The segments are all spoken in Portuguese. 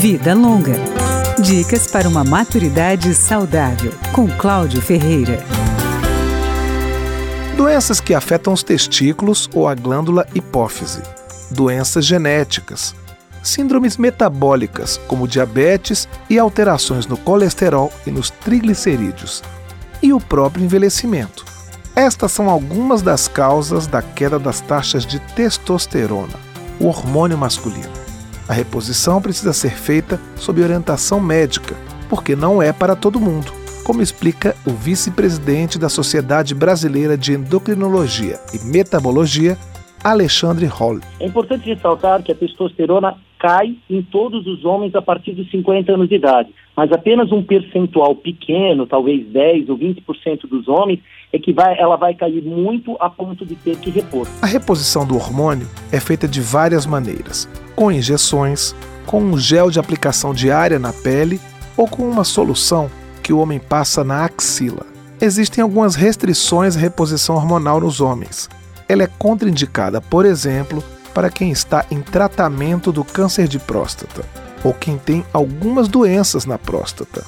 Vida Longa. Dicas para uma maturidade saudável, com Cláudio Ferreira. Doenças que afetam os testículos ou a glândula hipófise. Doenças genéticas. Síndromes metabólicas, como diabetes e alterações no colesterol e nos triglicerídeos. E o próprio envelhecimento. Estas são algumas das causas da queda das taxas de testosterona, o hormônio masculino. A reposição precisa ser feita sob orientação médica, porque não é para todo mundo, como explica o vice-presidente da Sociedade Brasileira de Endocrinologia e Metabologia, Alexandre Hall. É importante ressaltar que a testosterona cai em todos os homens a partir dos 50 anos de idade, mas apenas um percentual pequeno, talvez 10 ou 20% dos homens, é que vai, ela vai cair muito a ponto de ter que repor. A reposição do hormônio é feita de várias maneiras, com injeções, com um gel de aplicação diária na pele ou com uma solução que o homem passa na axila. Existem algumas restrições à reposição hormonal nos homens. Ela é contraindicada, por exemplo, para quem está em tratamento do câncer de próstata ou quem tem algumas doenças na próstata.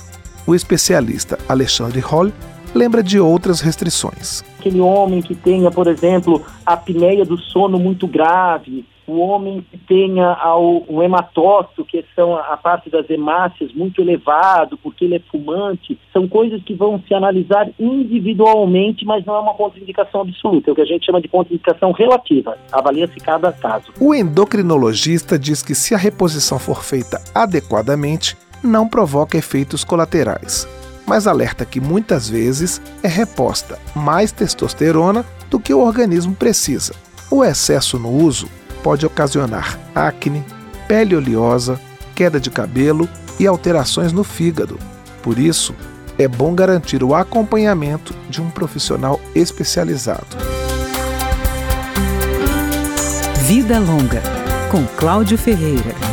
O especialista Alexandre Hall lembra de outras restrições. Aquele homem que tenha, por exemplo, a apneia do sono muito grave, o homem que tenha o hematócito, que são a parte das hemácias, muito elevado, porque ele é fumante, são coisas que vão se analisar individualmente, mas não é uma contraindicação absoluta, é o que a gente chama de contraindicação relativa, avalia-se cada caso. O endocrinologista diz que se a reposição for feita adequadamente, não provoca efeitos colaterais mas alerta que muitas vezes é reposta mais testosterona do que o organismo precisa. O excesso no uso pode ocasionar acne, pele oleosa, queda de cabelo e alterações no fígado. Por isso, é bom garantir o acompanhamento de um profissional especializado. Vida Longa, com Cláudio Ferreira.